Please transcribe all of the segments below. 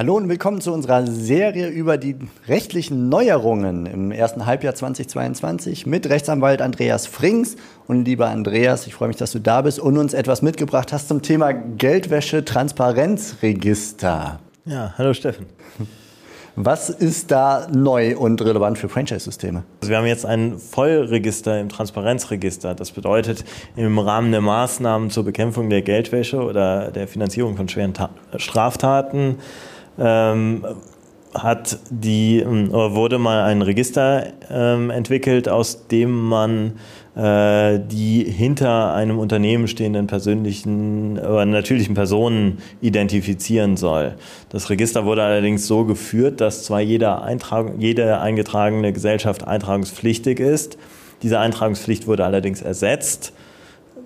Hallo und willkommen zu unserer Serie über die rechtlichen Neuerungen im ersten Halbjahr 2022 mit Rechtsanwalt Andreas Frings. Und lieber Andreas, ich freue mich, dass du da bist und uns etwas mitgebracht hast zum Thema Geldwäsche-Transparenzregister. Ja, hallo Steffen. Was ist da neu und relevant für Franchise-Systeme? Also wir haben jetzt ein Vollregister im Transparenzregister. Das bedeutet, im Rahmen der Maßnahmen zur Bekämpfung der Geldwäsche oder der Finanzierung von schweren Ta Straftaten ähm, hat die, ähm, wurde mal ein Register ähm, entwickelt, aus dem man äh, die hinter einem Unternehmen stehenden persönlichen oder natürlichen Personen identifizieren soll. Das Register wurde allerdings so geführt, dass zwar jeder Eintrag, jede eingetragene Gesellschaft eintragungspflichtig ist. Diese Eintragungspflicht wurde allerdings ersetzt,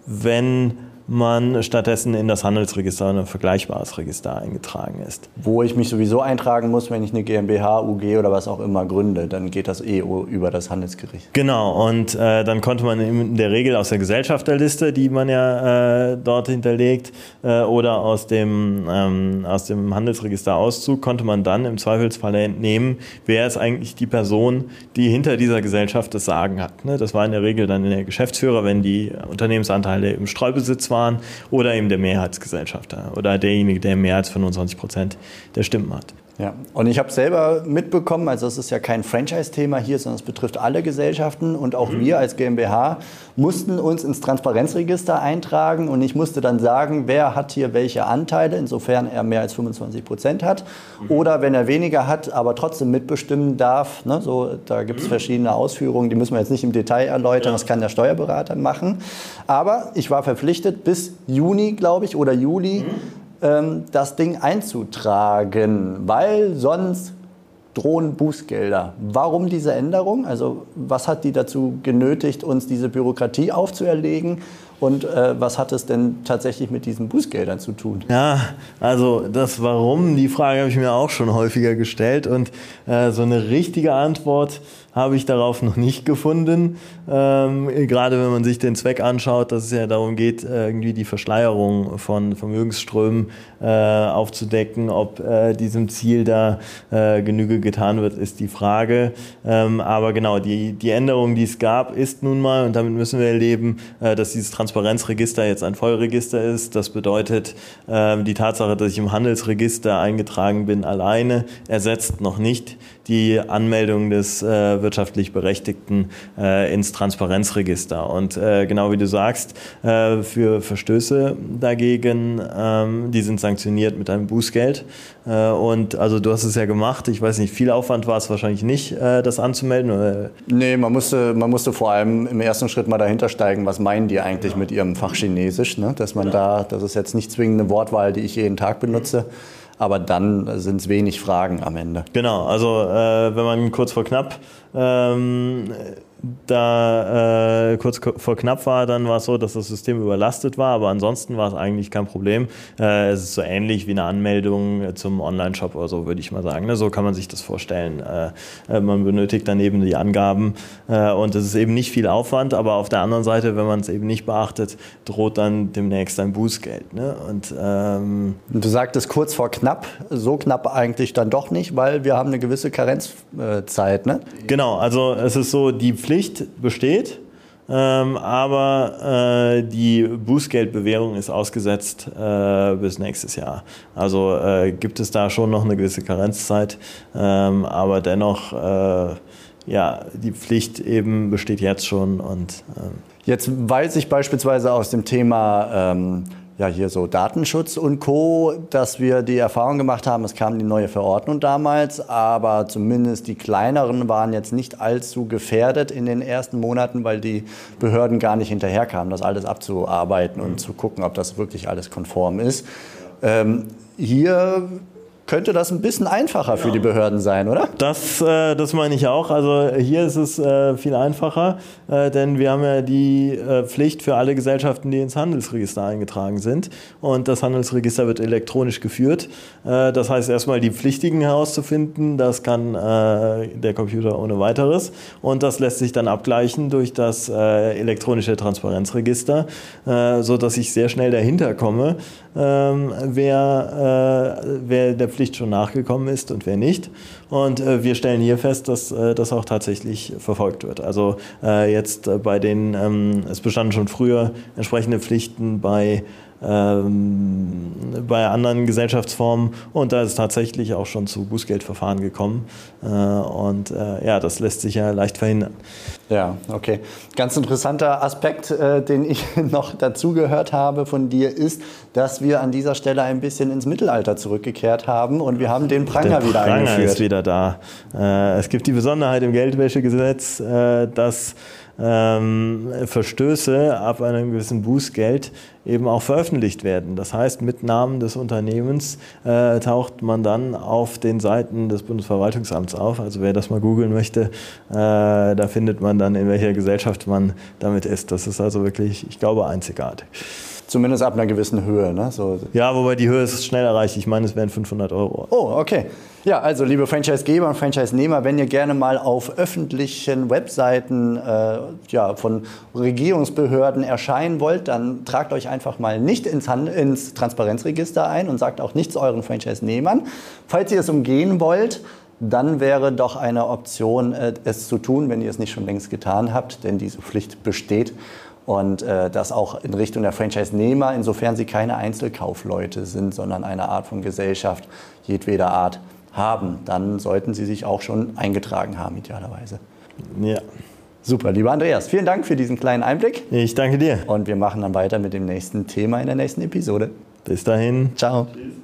wenn man stattdessen in das Handelsregister ein vergleichbares Register eingetragen ist. Wo ich mich sowieso eintragen muss, wenn ich eine GmbH, UG oder was auch immer gründe, dann geht das eh über das Handelsgericht. Genau, und äh, dann konnte man in der Regel aus der Gesellschafterliste, die man ja äh, dort hinterlegt, äh, oder aus dem, ähm, aus dem Handelsregisterauszug, konnte man dann im Zweifelsfall entnehmen, wer ist eigentlich die Person, die hinter dieser Gesellschaft das Sagen hat. Ne? Das war in der Regel dann der Geschäftsführer, wenn die Unternehmensanteile im Streubesitz waren waren oder eben der Mehrheitsgesellschafter oder derjenige, der mehr als 25 Prozent der Stimmen hat. Ja, und ich habe selber mitbekommen, also es ist ja kein Franchise-Thema hier, sondern es betrifft alle Gesellschaften und auch mhm. wir als GmbH mussten uns ins Transparenzregister eintragen und ich musste dann sagen, wer hat hier welche Anteile, insofern er mehr als 25 Prozent hat mhm. oder wenn er weniger hat, aber trotzdem mitbestimmen darf. Ne, so, da gibt es mhm. verschiedene Ausführungen, die müssen wir jetzt nicht im Detail erläutern, ja. das kann der Steuerberater machen. Aber ich war verpflichtet bis Juni, glaube ich, oder Juli. Ähm, das Ding einzutragen, weil sonst drohen Bußgelder. Warum diese Änderung? Also was hat die dazu genötigt, uns diese Bürokratie aufzuerlegen? Und äh, was hat es denn tatsächlich mit diesen Bußgeldern zu tun? Ja, also das Warum, die Frage habe ich mir auch schon häufiger gestellt. Und äh, so eine richtige Antwort habe ich darauf noch nicht gefunden. Ähm, gerade wenn man sich den Zweck anschaut, dass es ja darum geht, irgendwie die Verschleierung von Vermögensströmen äh, aufzudecken. Ob äh, diesem Ziel da äh, Genüge getan wird, ist die Frage. Ähm, aber genau, die, die Änderung, die es gab, ist nun mal, und damit müssen wir leben, äh, dass dieses Transparenzregister jetzt ein Vollregister ist. Das bedeutet, ähm, die Tatsache, dass ich im Handelsregister eingetragen bin, alleine ersetzt noch nicht die Anmeldung des äh, wirtschaftlich Berechtigten äh, ins Transparenzregister. Und äh, genau wie du sagst, für Verstöße dagegen, ähm, die sind sanktioniert mit einem Bußgeld. Und also du hast es ja gemacht. Ich weiß nicht, viel Aufwand war es wahrscheinlich nicht, das anzumelden. Nee, man musste, man musste vor allem im ersten Schritt mal dahinter steigen, was meinen die eigentlich ja. mit ihrem Fach Chinesisch. Ne? Dass man ja. da, das ist jetzt nicht zwingend eine Wortwahl, die ich jeden Tag benutze aber dann sind es wenig Fragen am Ende. Genau, also äh, wenn man kurz vor knapp ähm, da äh, kurz vor knapp war, dann war es so, dass das System überlastet war, aber ansonsten war es eigentlich kein Problem. Äh, es ist so ähnlich wie eine Anmeldung zum Online-Shop oder so, würde ich mal sagen. Ne? So kann man sich das vorstellen. Äh, äh man benötigt dann eben die Angaben äh, und es ist eben nicht viel Aufwand, aber auf der anderen Seite, wenn man es eben nicht beachtet, droht dann demnächst ein Bußgeld. Ne? Und, ähm du sagtest kurz vor knapp, so knapp eigentlich dann doch nicht, weil wir haben eine gewisse Karenzzeit. Ne? Genau, also es ist so, die Pflicht besteht, ähm, aber äh, die Bußgeldbewährung ist ausgesetzt äh, bis nächstes Jahr. Also äh, gibt es da schon noch eine gewisse Karenzzeit, ähm, aber dennoch, äh, ja, die Pflicht eben besteht jetzt schon und ähm Jetzt weiß ich beispielsweise aus dem Thema ähm, ja hier so Datenschutz und Co., dass wir die Erfahrung gemacht haben, es kam die neue Verordnung damals, aber zumindest die kleineren waren jetzt nicht allzu gefährdet in den ersten Monaten, weil die Behörden gar nicht hinterherkamen, das alles abzuarbeiten und zu gucken, ob das wirklich alles konform ist. Ähm, hier könnte das ein bisschen einfacher für die Behörden sein, oder? Das, äh, das meine ich auch. Also hier ist es äh, viel einfacher, äh, denn wir haben ja die äh, Pflicht für alle Gesellschaften, die ins Handelsregister eingetragen sind. Und das Handelsregister wird elektronisch geführt. Äh, das heißt erstmal die Pflichtigen herauszufinden, das kann äh, der Computer ohne weiteres. Und das lässt sich dann abgleichen durch das elektronische Transparenzregister, äh, sodass ich sehr schnell dahinter komme, ähm, wer, wer der Pflicht schon nachgekommen ist und wer nicht. Und äh, wir stellen hier fest, dass äh, das auch tatsächlich verfolgt wird. Also äh, jetzt äh, bei den, ähm, es bestanden schon früher entsprechende Pflichten bei ähm, bei anderen Gesellschaftsformen und da ist tatsächlich auch schon zu Bußgeldverfahren gekommen äh, und äh, ja, das lässt sich ja leicht verhindern. Ja, okay. Ganz interessanter Aspekt, äh, den ich noch dazu gehört habe von dir, ist, dass wir an dieser Stelle ein bisschen ins Mittelalter zurückgekehrt haben und wir haben den Pranger Der wieder Pranger eingeführt. ist wieder da. Äh, es gibt die Besonderheit im Geldwäschegesetz, äh, dass ähm, Verstöße ab einem gewissen Bußgeld eben auch veröffentlicht werden. Das heißt, mit Namen des Unternehmens äh, taucht man dann auf den Seiten des Bundesverwaltungsamts auf. Also wer das mal googeln möchte, äh, da findet man dann, in welcher Gesellschaft man damit ist. Das ist also wirklich, ich glaube, einzigartig. Zumindest ab einer gewissen Höhe. Ne? So. Ja, wobei die Höhe ist schnell erreicht. Ich meine, es wären 500 Euro. Oh, okay. Ja, also liebe Franchisegeber und Franchise-Nehmer, wenn ihr gerne mal auf öffentlichen Webseiten äh, ja, von Regierungsbehörden erscheinen wollt, dann tragt euch einfach mal nicht ins, Hand ins Transparenzregister ein und sagt auch nichts euren Franchise-Nehmern. Falls ihr es umgehen wollt, dann wäre doch eine Option, äh, es zu tun, wenn ihr es nicht schon längst getan habt, denn diese Pflicht besteht. Und äh, das auch in Richtung der Franchise-Nehmer, insofern sie keine Einzelkaufleute sind, sondern eine Art von Gesellschaft jedweder Art haben. Dann sollten sie sich auch schon eingetragen haben, idealerweise. Ja. Super, lieber Andreas, vielen Dank für diesen kleinen Einblick. Ich danke dir. Und wir machen dann weiter mit dem nächsten Thema in der nächsten Episode. Bis dahin. Ciao. Tschüss.